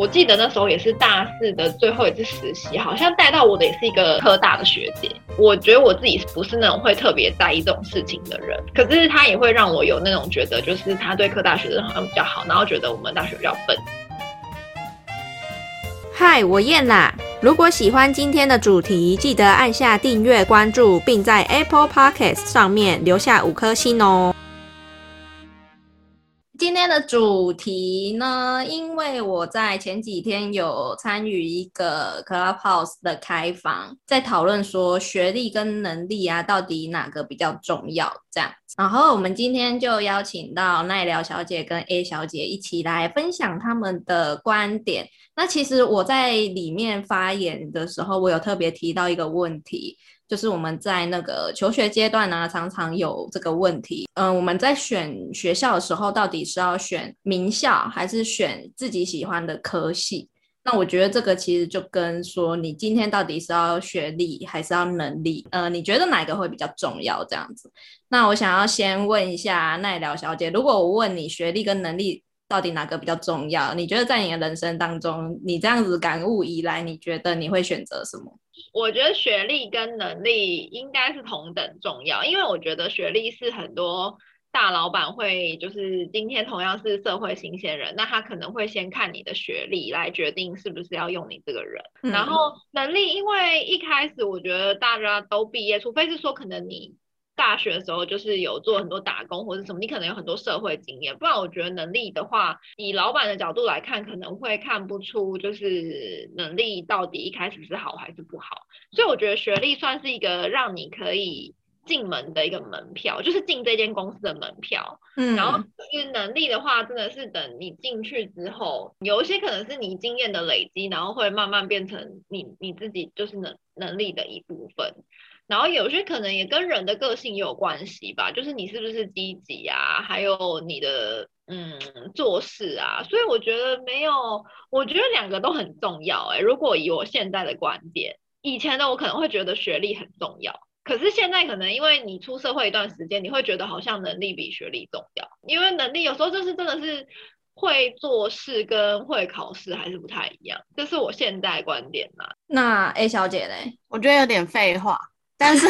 我记得那时候也是大四的最后一次实习，好像带到我的也是一个科大的学姐。我觉得我自己不是那种会特别在意这种事情的人，可是他也会让我有那种觉得，就是他对科大学生好像比较好，然后觉得我们大学比较笨。嗨，我燕啦！如果喜欢今天的主题，记得按下订阅、关注，并在 Apple Podcast 上面留下五颗星哦。的主题呢，因为我在前几天有参与一个 Clubhouse 的开房，在讨论说学历跟能力啊，到底哪个比较重要？这样，然后我们今天就邀请到奈良小姐跟 A 小姐一起来分享他们的观点。那其实我在里面发言的时候，我有特别提到一个问题。就是我们在那个求学阶段呢，常常有这个问题。嗯，我们在选学校的时候，到底是要选名校还是选自己喜欢的科系？那我觉得这个其实就跟说你今天到底是要学历还是要能力？呃，你觉得哪个会比较重要？这样子？那我想要先问一下奈聊小姐，如果我问你学历跟能力到底哪个比较重要？你觉得在你的人生当中，你这样子感悟以来，你觉得你会选择什么？我觉得学历跟能力应该是同等重要，因为我觉得学历是很多大老板会，就是今天同样是社会新鲜人，那他可能会先看你的学历来决定是不是要用你这个人。然后能力，因为一开始我觉得大家都毕业，除非是说可能你。大学的时候就是有做很多打工或者什么，你可能有很多社会经验，不然我觉得能力的话，以老板的角度来看，可能会看不出就是能力到底一开始是好还是不好。所以我觉得学历算是一个让你可以进门的一个门票，就是进这间公司的门票。嗯，然后是能力的话，真的是等你进去之后，有一些可能是你经验的累积，然后会慢慢变成你你自己就是能能力的一部分。然后有些可能也跟人的个性也有关系吧，就是你是不是积极啊，还有你的嗯做事啊，所以我觉得没有，我觉得两个都很重要哎。如果以我现在的观点，以前的我可能会觉得学历很重要，可是现在可能因为你出社会一段时间，你会觉得好像能力比学历重要，因为能力有时候就是真的是会做事跟会考试还是不太一样，这是我现在观点嘛。那 A 小姐嘞，我觉得有点废话。但是，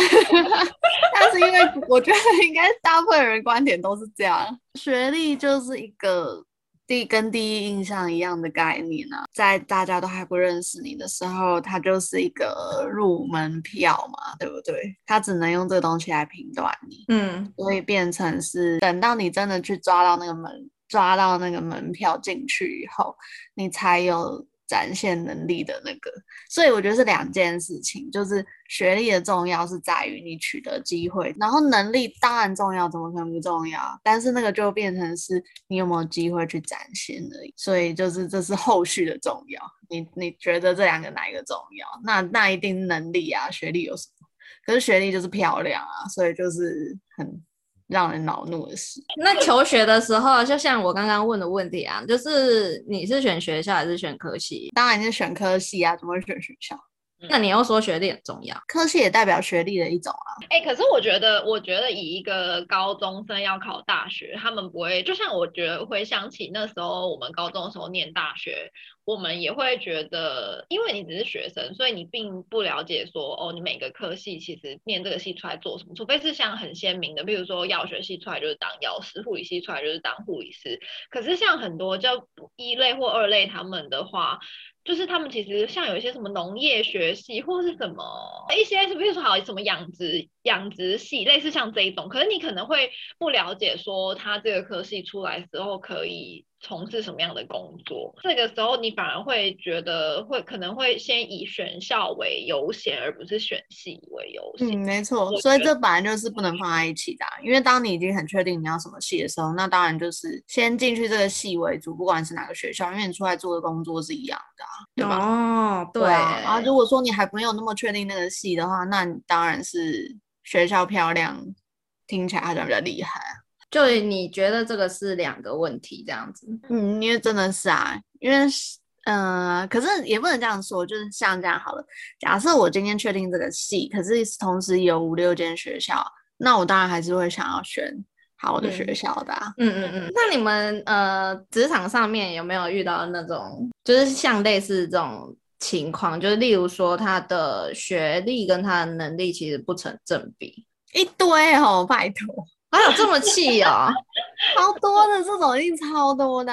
但是因为我觉得应该大部分人观点都是这样，学历就是一个第跟第一印象一样的概念啊，在大家都还不认识你的时候，它就是一个入门票嘛，对不对？它只能用这个东西来评断你，嗯，所以变成是等到你真的去抓到那个门，抓到那个门票进去以后，你才有。展现能力的那个，所以我觉得是两件事情，就是学历的重要是在于你取得机会，然后能力当然重要，怎么可能不重要？但是那个就变成是你有没有机会去展现而已，所以就是这是后续的重要。你你觉得这两个哪一个重要？那那一定能力啊，学历有什么？可是学历就是漂亮啊，所以就是很。让人恼怒的事。那求学的时候，就像我刚刚问的问题啊，就是你是选学校还是选科系？当然是选科系啊，怎么会选学校？那你又说学历很重要，科系也代表学历的一种啊。哎，可是我觉得，我觉得以一个高中生要考大学，他们不会，就像我觉得回想起那时候我们高中的时候念大学。我们也会觉得，因为你只是学生，所以你并不了解说，哦，你每个科系其实念这个系出来做什么，除非是像很鲜明的，比如说药学系出来就是当药师，护理系出来就是当护理师。可是像很多叫一类或二类他们的话，就是他们其实像有一些什么农业学系或是什么一些，比如说好什么养殖养殖系，类似像这一种，可是你可能会不了解说，他这个科系出来之后可以。从事什么样的工作？这个时候你反而会觉得会可能会先以选校为优先，而不是选系为优先。嗯，没错。所以这本来就是不能放在一起的，因为当你已经很确定你要什么系的时候，那当然就是先进去这个系为主，不管是哪个学校，因为你出来做的工作是一样的，对吧？哦，对。啊，如果说你还没有那么确定那个系的话，那你当然是学校漂亮，听起来好像比较厉害。就你觉得这个是两个问题这样子？嗯，因为真的是啊，因为嗯，可是也不能这样说，就是像这样好了。假设我今天确定这个系，可是同时有五六间学校，那我当然还是会想要选好的学校的。嗯嗯嗯。那你们呃，职场上面有没有遇到那种，就是像类似这种情况？就是例如说，他的学历跟他的能力其实不成正比，一堆哦，拜托。还有这么气哦，超多的这种一定超多的，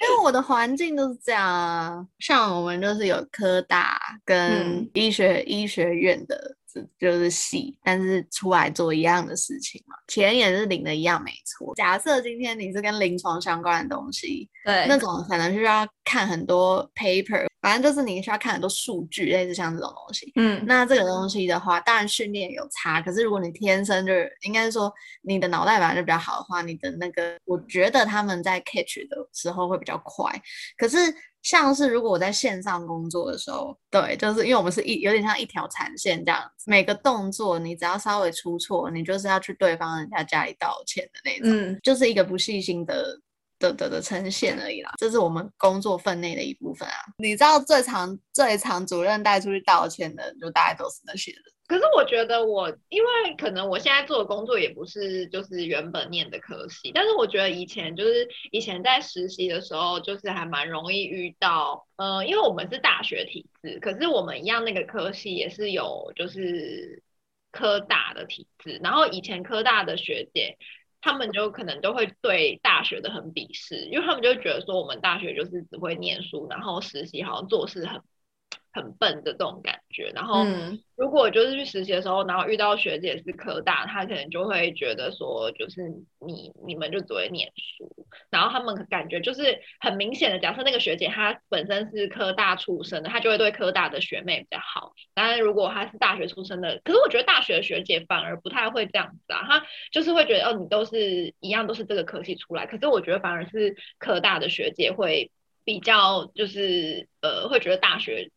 因为我的环境都是这样啊。像我们就是有科大跟医学医学院的，就是戏，但是出来做一样的事情嘛，钱也是领的一样，没错。假设今天你是跟临床相关的东西，对，那种可能需要看很多 paper。反正就是你需要看很多数据，类似像这种东西。嗯，那这个东西的话，当然训练有差。可是如果你天生就是，应该是说你的脑袋本来就比较好的话，你的那个，我觉得他们在 catch 的时候会比较快。可是像是如果我在线上工作的时候，对，就是因为我们是一有点像一条产线这样子，每个动作你只要稍微出错，你就是要去对方人家家里道歉的那种，嗯，就是一个不细心的。的的的呈现而已啦，这是我们工作分内的一部分啊。你知道最常最常主任带出去道歉的，就大概都是那些人。可是我觉得我，因为可能我现在做的工作也不是就是原本念的科系，但是我觉得以前就是以前在实习的时候，就是还蛮容易遇到，呃，因为我们是大学体制，可是我们一样那个科系也是有就是科大的体制，然后以前科大的学姐。他们就可能都会对大学的很鄙视，因为他们就觉得说我们大学就是只会念书，然后实习好像做事很。很笨的这种感觉，然后如果就是去实习的时候，然后遇到学姐是科大，她可能就会觉得说，就是你你们就只会念书，然后他们感觉就是很明显的，假设那个学姐她本身是科大出身的，她就会对科大的学妹比较好。当然如果她是大学出身的，可是我觉得大学的学姐反而不太会这样子啊，她就是会觉得哦，你都是一样，都是这个科系出来。可是我觉得反而是科大的学姐会比较就是呃，会觉得大学。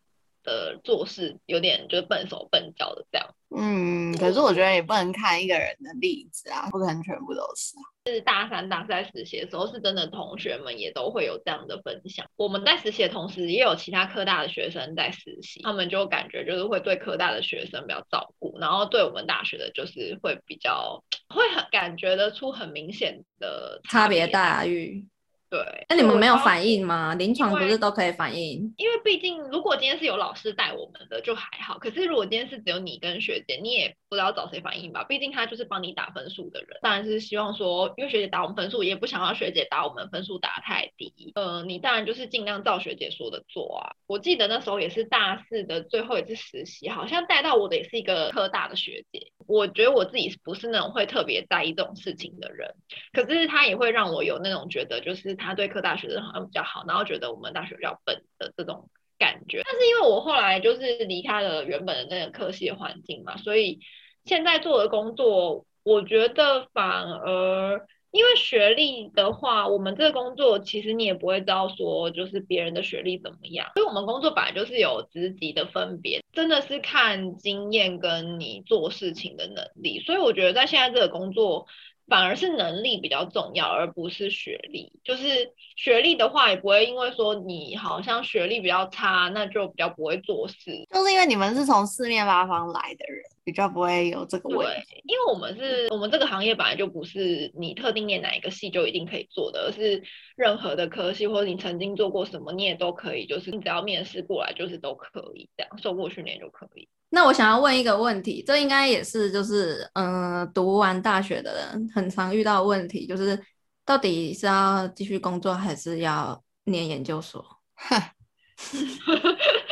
的做事有点就是笨手笨脚的这样，嗯，可是我觉得也不能看一个人的例子啊，不可能全部都是啊。是大三、大四在实习的时候，是真的同学们也都会有这样的分享。我们在实习的同时，也有其他科大的学生在实习，他们就感觉就是会对科大的学生比较照顾，然后对我们大学的，就是会比较会很感觉得出很明显的差别待遇。对，那你们没有反应吗？临床不是都可以反应？因为毕竟，如果今天是有老师带我们的就还好。可是如果今天是只有你跟学姐，你也不知道找谁反应吧？毕竟他就是帮你打分数的人。当然是希望说，因为学姐打我们分数，也不想要学姐打我们分数打太低。呃，你当然就是尽量照学姐说的做啊。我记得那时候也是大四的最后一次实习，好像带到我的也是一个科大的学姐。我觉得我自己不是那种会特别在意这种事情的人，可是他也会让我有那种觉得就是。他对科大学生好像比较好，然后觉得我们大学比较笨的这种感觉。但是因为我后来就是离开了原本的那个科系环境嘛，所以现在做的工作，我觉得反而因为学历的话，我们这个工作其实你也不会知道说就是别人的学历怎么样，所以我们工作本来就是有职级的分别，真的是看经验跟你做事情的能力。所以我觉得在现在这个工作。反而是能力比较重要，而不是学历。就是学历的话，也不会因为说你好像学历比较差，那就比较不会做事。就是因为你们是从四面八方来的人，比较不会有这个问题。因为我们是我们这个行业本来就不是你特定念哪一个系就一定可以做的，而是任何的科系或者你曾经做过什么，你也都可以。就是你只要面试过来，就是都可以这样，受过训练就可以。那我想要问一个问题，这应该也是就是嗯，读完大学的人很常遇到的问题，就是到底是要继续工作还是要念研究所？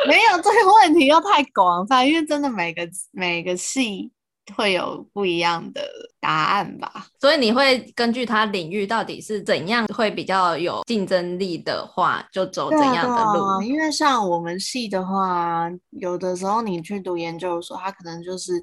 没有这个问题又太广泛，因为真的每个每个系。会有不一样的答案吧，所以你会根据他领域到底是怎样会比较有竞争力的话，就走怎样的路。因为像我们系的话，有的时候你去读研究所，他可能就是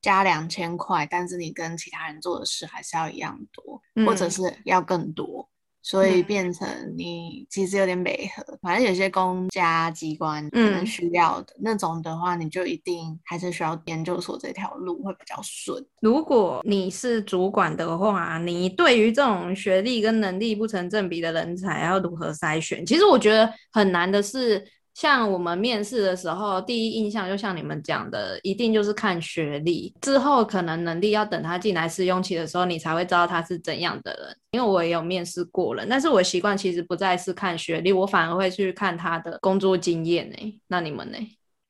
加两千块，但是你跟其他人做的事还是要一样多，或者是要更多。所以变成你其实有点违和，反正有些公家机关可能需要的那种的话，你就一定还是需要研究所这条路会比较顺。如果你是主管的话，你对于这种学历跟能力不成正比的人才要如何筛选？其实我觉得很难的是，像我们面试的时候，第一印象就像你们讲的，一定就是看学历，之后可能能力要等他进来试用期的时候，你才会知道他是怎样的人。因为我也有面试过人，但是我习惯其实不再是看学历，我反而会去看他的工作经验呢。那你们呢？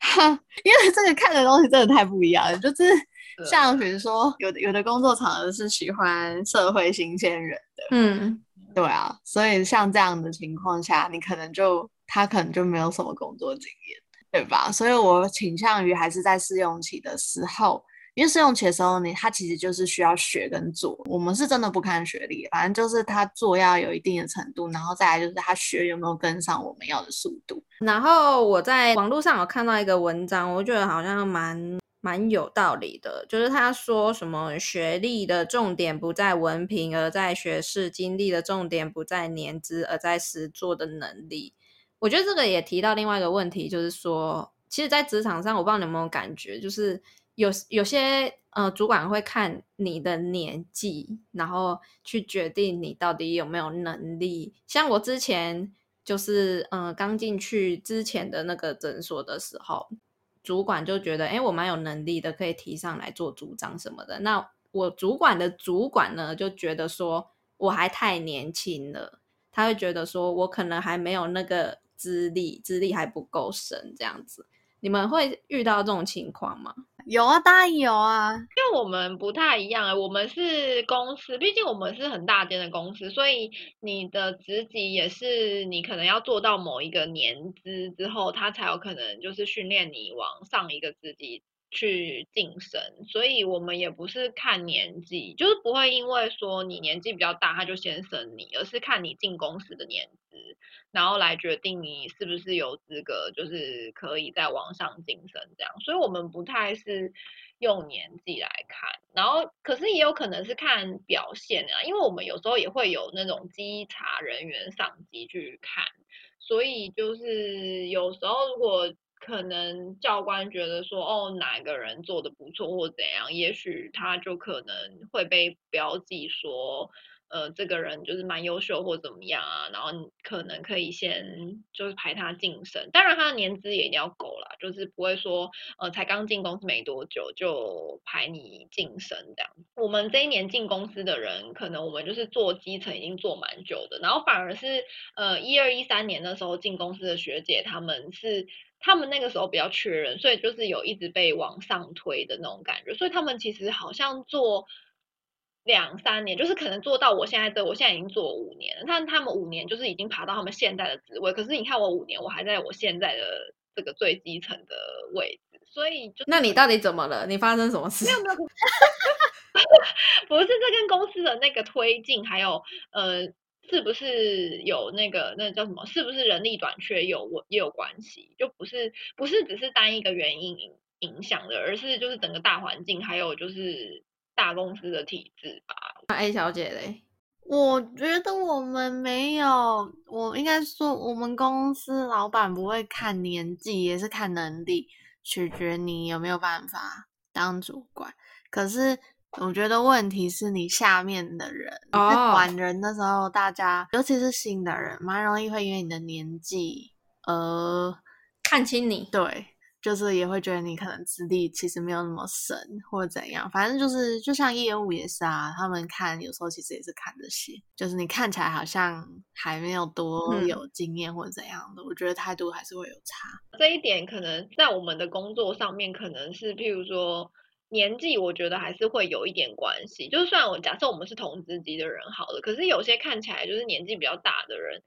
哈 因为这个看的东西真的太不一样了，就是 像比如说，有的有的工作场合是喜欢社会新鲜人的，嗯，对啊，所以像这样的情况下，你可能就他可能就没有什么工作经验，对吧？所以我倾向于还是在试用期的时候。因为试用期的时候，你他其实就是需要学跟做。我们是真的不看学历，反正就是他做要有一定的程度，然后再来就是他学有没有跟上我们要的速度。然后我在网络上有看到一个文章，我觉得好像蛮蛮有道理的，就是他说什么学历的重点不在文凭，而在学识；经历的重点不在年资，而在实做的能力。我觉得这个也提到另外一个问题，就是说，其实，在职场上，我不知道你有没有感觉，就是。有有些呃，主管会看你的年纪，然后去决定你到底有没有能力。像我之前就是嗯，刚进去之前的那个诊所的时候，主管就觉得哎，我蛮有能力的，可以提上来做组长什么的。那我主管的主管呢，就觉得说我还太年轻了，他会觉得说我可能还没有那个资历，资历还不够深这样子。你们会遇到这种情况吗？有啊，当然有啊，因为我们不太一样我们是公司，毕竟我们是很大间的公司，所以你的职级也是你可能要做到某一个年资之后，他才有可能就是训练你往上一个职级。去晋升，所以我们也不是看年纪，就是不会因为说你年纪比较大，他就先升你，而是看你进公司的年资，然后来决定你是不是有资格，就是可以在往上晋升这样。所以我们不太是用年纪来看，然后可是也有可能是看表现啊，因为我们有时候也会有那种稽查人员上级去看，所以就是有时候如果。可能教官觉得说，哦，哪个人做的不错或怎样，也许他就可能会被标记说，呃，这个人就是蛮优秀或怎么样啊，然后可能可以先就是排他晋升，当然他的年资也一定要够啦，就是不会说，呃，才刚进公司没多久就排你晋升这样。我们这一年进公司的人，可能我们就是做基层已经做蛮久的，然后反而是呃一二一三年的时候进公司的学姐，他们是。他们那个时候比较缺人，所以就是有一直被往上推的那种感觉，所以他们其实好像做两三年，就是可能做到我现在这，我现在已经做五年了，但他们五年就是已经爬到他们现在的职位，可是你看我五年，我还在我现在的这个最基层的位置，所以就那你到底怎么了？你发生什么事？没有没有，不是这跟公司的那个推进还有呃。是不是有那个那叫什么？是不是人力短缺有我也有关系？就不是不是只是单一个原因影影响的，而是就是整个大环境，还有就是大公司的体制吧。那 A 小姐嘞？我觉得我们没有，我应该说我们公司老板不会看年纪，也是看能力，取决你有没有办法当主管。可是。我觉得问题是你下面的人在管人的时候，大家尤其是新的人，蛮容易会因为你的年纪而看清你。对，就是也会觉得你可能资历其实没有那么深，或者怎样。反正就是，就像业务也是啊，他们看有时候其实也是看这些，就是你看起来好像还没有多有经验或者怎样的，我觉得态度还是会有差。这一点可能在我们的工作上面，可能是譬如说。年纪我觉得还是会有一点关系，就是虽然我假设我们是同职级的人好了，可是有些看起来就是年纪比较大的人，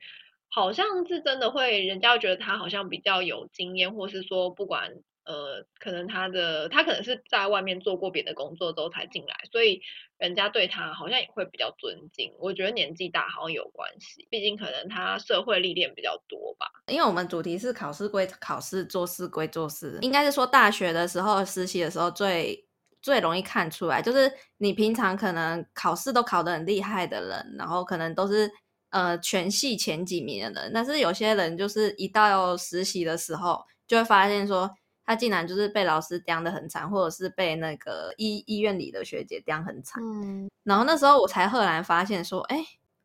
好像是真的会人家觉得他好像比较有经验，或是说不管呃，可能他的他可能是在外面做过别的工作之后才进来，所以人家对他好像也会比较尊敬。我觉得年纪大好像有关系，毕竟可能他社会历练比较多吧。因为我们主题是考试归考试，做事归做事，应该是说大学的时候实习的时候最。最容易看出来，就是你平常可能考试都考得很厉害的人，然后可能都是呃全系前几名的人，但是有些人就是一到实习的时候，就会发现说他竟然就是被老师刁的很惨，或者是被那个医医院里的学姐刁很惨。嗯，然后那时候我才赫然发现说，哎，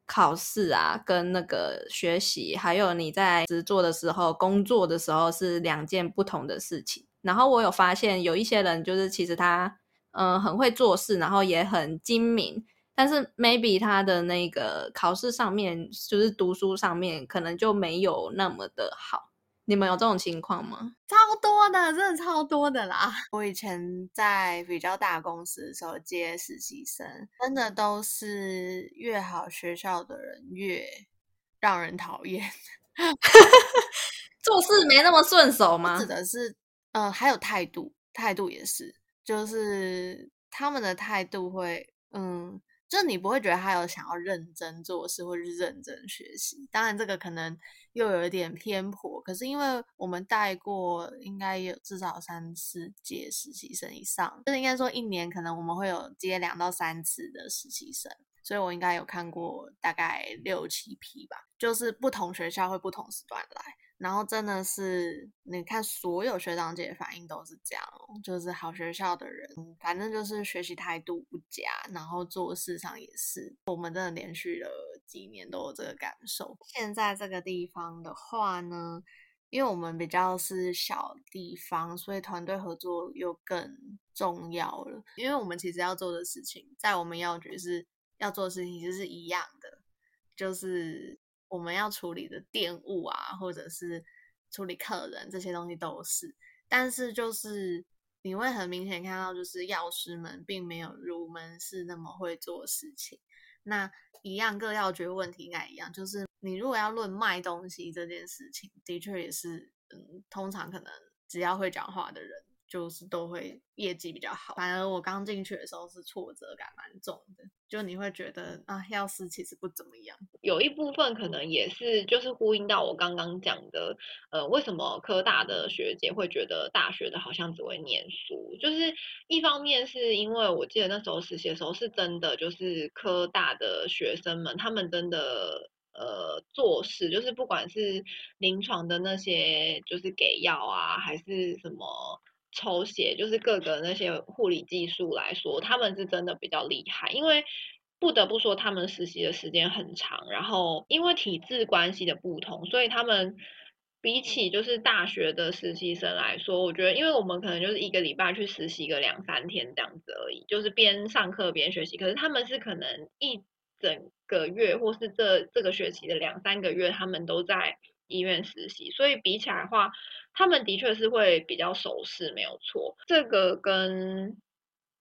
考试啊，跟那个学习，还有你在职做的时候、工作的时候是两件不同的事情。然后我有发现，有一些人就是其实他嗯很会做事，然后也很精明，但是 maybe 他的那个考试上面，就是读书上面可能就没有那么的好。你们有这种情况吗？超多的，真的超多的啦！我以前在比较大公司的时候接实习生，真的都是越好学校的人越让人讨厌，做事没那么顺手吗？指的是，嗯，还有态度，态度也是，就是他们的态度会，嗯。就你不会觉得他有想要认真做事或者是认真学习，当然这个可能又有一点偏颇。可是因为我们带过，应该有至少三四届实习生以上，就是应该说一年可能我们会有接两到三次的实习生，所以我应该有看过大概六七批吧，就是不同学校会不同时段来。然后真的是，你看所有学长姐反应都是这样，就是好学校的人，反正就是学习态度不佳，然后做事上也是，我们真的连续了几年都有这个感受。现在这个地方的话呢，因为我们比较是小地方，所以团队合作又更重要了。因为我们其实要做的事情，在我们药局是要做的事情其实是一样的，就是。我们要处理的店务啊，或者是处理客人这些东西都是，但是就是你会很明显看到，就是药师们并没有入门是那么会做事情。那一样各药局问题应该一样，就是你如果要论卖东西这件事情，的确也是，嗯，通常可能只要会讲话的人。就是都会业绩比较好，反而我刚进去的时候是挫折感蛮重的，就你会觉得啊，药师其实不怎么样。有一部分可能也是就是呼应到我刚刚讲的，呃，为什么科大的学姐会觉得大学的好像只会念书？就是一方面是因为我记得那时候实习的时候是真的，就是科大的学生们他们真的呃做事，就是不管是临床的那些就是给药啊，还是什么。抽血就是各个那些护理技术来说，他们是真的比较厉害，因为不得不说他们实习的时间很长，然后因为体制关系的不同，所以他们比起就是大学的实习生来说，我觉得因为我们可能就是一个礼拜去实习个两三天这样子而已，就是边上课边学习，可是他们是可能一整个月或是这这个学期的两三个月，他们都在医院实习，所以比起来的话。他们的确是会比较守时，没有错。这个跟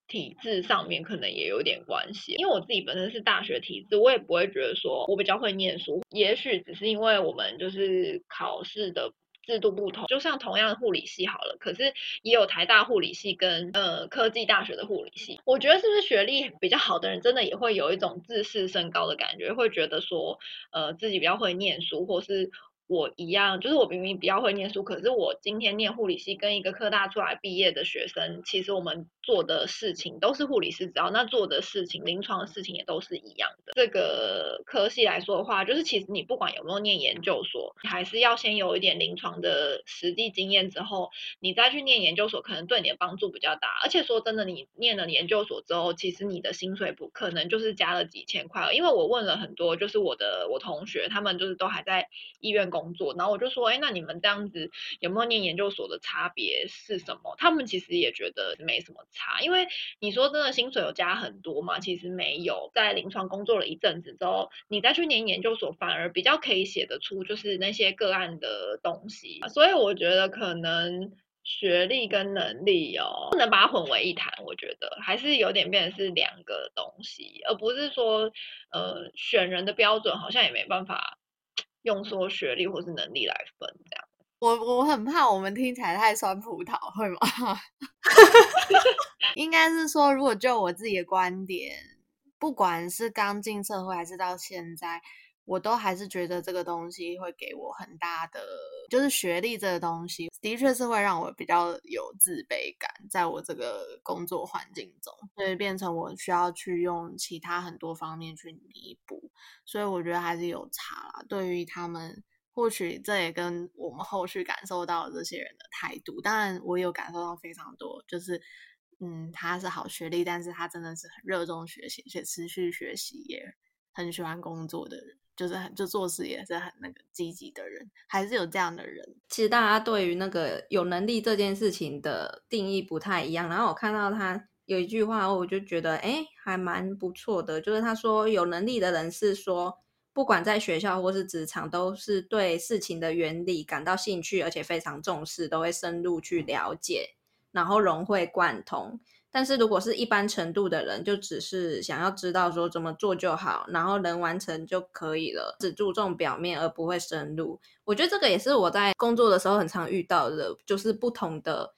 体制上面可能也有点关系。因为我自己本身是大学体制，我也不会觉得说我比较会念书。也许只是因为我们就是考试的制度不同。就像同样的护理系好了，可是也有台大护理系跟呃科技大学的护理系。我觉得是不是学历比较好的人，真的也会有一种自视甚高的感觉，会觉得说呃自己比较会念书，或是。我一样，就是我明明比较会念书，可是我今天念护理系，跟一个科大出来毕业的学生，其实我们。做的事情都是护理师知道，那做的事情、临床的事情也都是一样的。这个科系来说的话，就是其实你不管有没有念研究所，你还是要先有一点临床的实际经验之后，你再去念研究所，可能对你的帮助比较大。而且说真的，你念了研究所之后，其实你的薪水不可能就是加了几千块。因为我问了很多，就是我的我同学，他们就是都还在医院工工作，然后我就说，哎，那你们这样子有没有念研究所的差别是什么？他们其实也觉得没什么。差，因为你说真的薪水有加很多嘛？其实没有，在临床工作了一阵子之后，你再去念研究所，反而比较可以写得出就是那些个案的东西。所以我觉得可能学历跟能力哦，不能把它混为一谈。我觉得还是有点变成是两个东西，而不是说呃选人的标准好像也没办法用说学历或是能力来分这样。我我很怕我们听起来太酸葡萄，会吗？应该是说，如果就我自己的观点，不管是刚进社会还是到现在，我都还是觉得这个东西会给我很大的，就是学历这个东西，的确是会让我比较有自卑感，在我这个工作环境中，所以变成我需要去用其他很多方面去弥补，所以我觉得还是有差啦。对于他们。或许这也跟我们后续感受到这些人的态度，当然我有感受到非常多，就是嗯，他是好学历，但是他真的是很热衷学习，且持续学习，也很喜欢工作的人，就是很就做事也是很那个积极的人，还是有这样的人。其实大家对于那个有能力这件事情的定义不太一样。然后我看到他有一句话，我就觉得哎，还蛮不错的。就是他说，有能力的人是说，不管在学校或是职场，都是对事情的原理感到兴趣，而且非常重视，都会深入去了解，然后融会贯通。但是如果是一般程度的人，就只是想要知道说怎么做就好，然后能完成就可以了，只注重表面而不会深入。我觉得这个也是我在工作的时候很常遇到的，就是不同的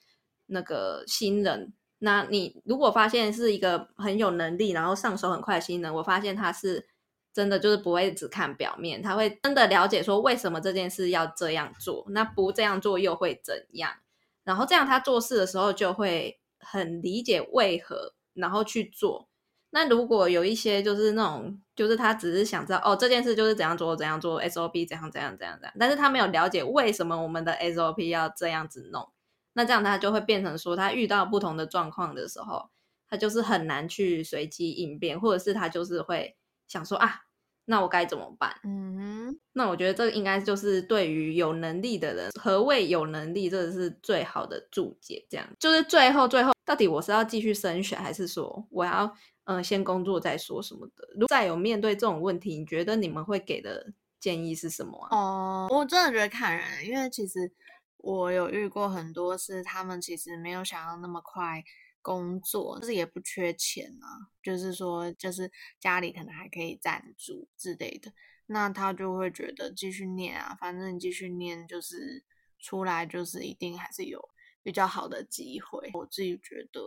那个新人。那你如果发现是一个很有能力，然后上手很快的新人，我发现他是真的就是不会只看表面，他会真的了解说为什么这件事要这样做，那不这样做又会怎样，然后这样他做事的时候就会。很理解为何，然后去做。那如果有一些就是那种，就是他只是想知道哦，这件事就是怎样做怎样做，SOP 怎样怎样怎样怎样，但是他没有了解为什么我们的 SOP 要这样子弄。那这样他就会变成说，他遇到不同的状况的时候，他就是很难去随机应变，或者是他就是会想说啊。那我该怎么办？嗯，那我觉得这个应该就是对于有能力的人，何谓有能力，这是最好的注解。这样就是最后最后，到底我是要继续升学，还是说我要嗯先工作再说什么的？如果再有面对这种问题，你觉得你们会给的建议是什么？哦，我真的觉得看人，因为其实我有遇过很多是他们其实没有想要那么快。工作就是也不缺钱啊，就是说，就是家里可能还可以赞助之类的，那他就会觉得继续念啊，反正你继续念，就是出来就是一定还是有比较好的机会。我自己觉得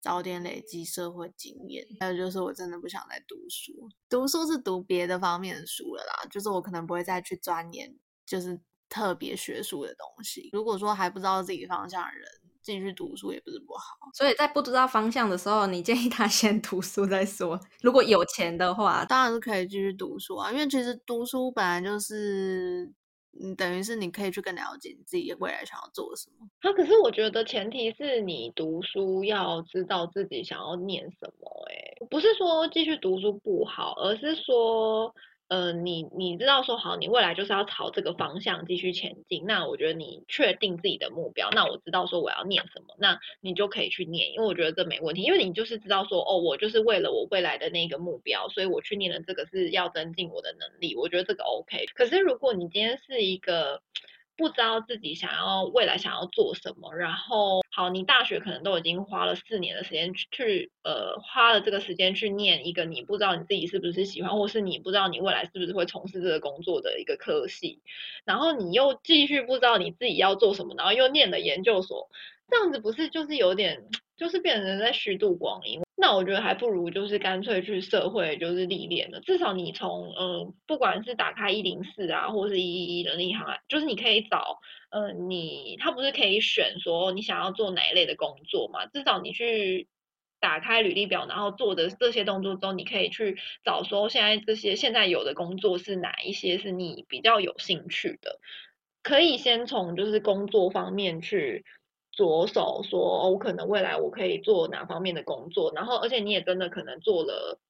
早点累积社会经验，还有就是我真的不想再读书，读书是读别的方面的书了啦，就是我可能不会再去钻研就是特别学术的东西。如果说还不知道自己方向的人。继续读书也不是不好，所以在不知道方向的时候，你建议他 先读书再说。如果有钱的话，当然是可以继续读书啊，因为其实读书本来就是，嗯，等于是你可以去更了解你自己未来想要做什么。啊，可是我觉得前提是你读书要知道自己想要念什么，哎，不是说继续读书不好，而是说。呃，你你知道说好，你未来就是要朝这个方向继续前进。那我觉得你确定自己的目标，那我知道说我要念什么，那你就可以去念，因为我觉得这没问题，因为你就是知道说哦，我就是为了我未来的那个目标，所以我去念的这个是要增进我的能力，我觉得这个 OK。可是如果你今天是一个。不知道自己想要未来想要做什么，然后好，你大学可能都已经花了四年的时间去，呃，花了这个时间去念一个你不知道你自己是不是喜欢，或是你不知道你未来是不是会从事这个工作的一个科系，然后你又继续不知道你自己要做什么，然后又念了研究所，这样子不是就是有点，就是变成在虚度光阴。那我觉得还不如就是干脆去社会就是历练了，至少你从嗯，不管是打开一零四啊，或是一一一的那行，就是你可以找，嗯，你他不是可以选说你想要做哪一类的工作嘛？至少你去打开履历表，然后做的这些动作中，你可以去找说现在这些现在有的工作是哪一些是你比较有兴趣的，可以先从就是工作方面去。着手说，我可能未来我可以做哪方面的工作，然后而且你也真的可能做了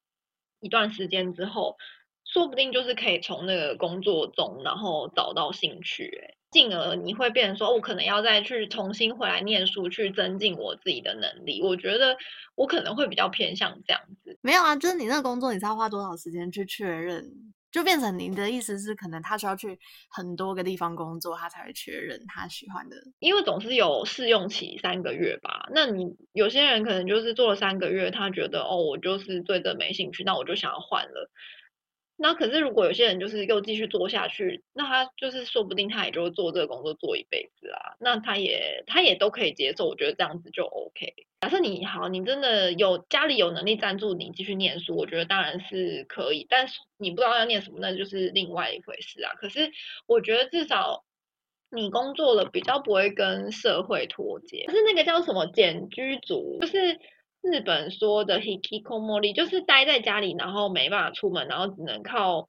一段时间之后，说不定就是可以从那个工作中，然后找到兴趣，进而你会变成说，我可能要再去重新回来念书，去增进我自己的能力。我觉得我可能会比较偏向这样子。没有啊，就是你那个工作，你是要花多少时间去确认？就变成您的意思是，可能他需要去很多个地方工作，他才会确认他喜欢的。因为总是有试用期三个月吧。那你有些人可能就是做了三个月，他觉得哦，我就是对这没兴趣，那我就想要换了。那可是如果有些人就是又继续做下去，那他就是说不定他也就做这个工作做一辈子啊。那他也他也都可以接受，我觉得这样子就 OK。假设你好，你真的有家里有能力赞助你继续念书，我觉得当然是可以。但是你不知道要念什么，那就是另外一回事啊。可是我觉得至少你工作了，比较不会跟社会脱节。是那个叫什么简居族，就是。日本说的 hikikomori 就是待在家里，然后没办法出门，然后只能靠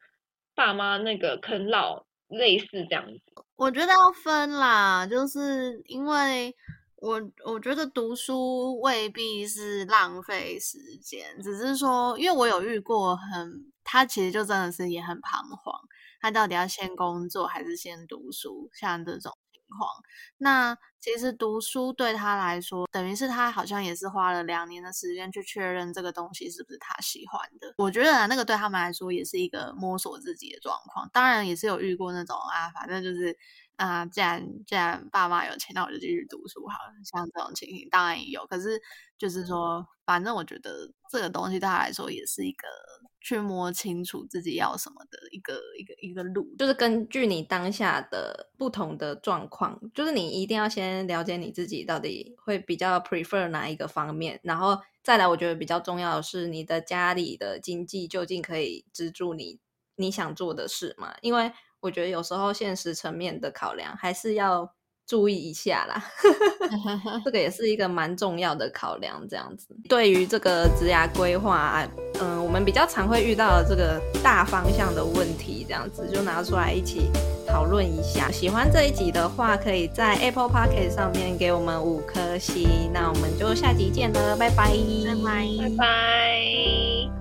爸妈那个啃老，类似这样子。我觉得要分啦，就是因为我我觉得读书未必是浪费时间，只是说，因为我有遇过很，他其实就真的是也很彷徨，他到底要先工作还是先读书，像这种情况。那其实读书对他来说，等于是他好像也是花了两年的时间去确认这个东西是不是他喜欢的。我觉得，那个对他们来说也是一个摸索自己的状况。当然也是有遇过那种啊，反正就是。啊，既然既然爸妈有钱，那我就继续读书好了。像这种情形当然也有，可是就是说，反正我觉得这个东西对他来说也是一个去摸清楚自己要什么的一个一个一个路，就是根据你当下的不同的状况，就是你一定要先了解你自己到底会比较 prefer 哪一个方面，然后再来，我觉得比较重要的是你的家里的经济究竟可以资助你你想做的事吗？因为我觉得有时候现实层面的考量还是要注意一下啦，这个也是一个蛮重要的考量。这样子，对于这个职涯规划，嗯，我们比较常会遇到的这个大方向的问题，这样子就拿出来一起讨论一下。喜欢这一集的话，可以在 Apple p o c k e t 上面给我们五颗星。那我们就下集见了，拜拜，拜拜，拜拜。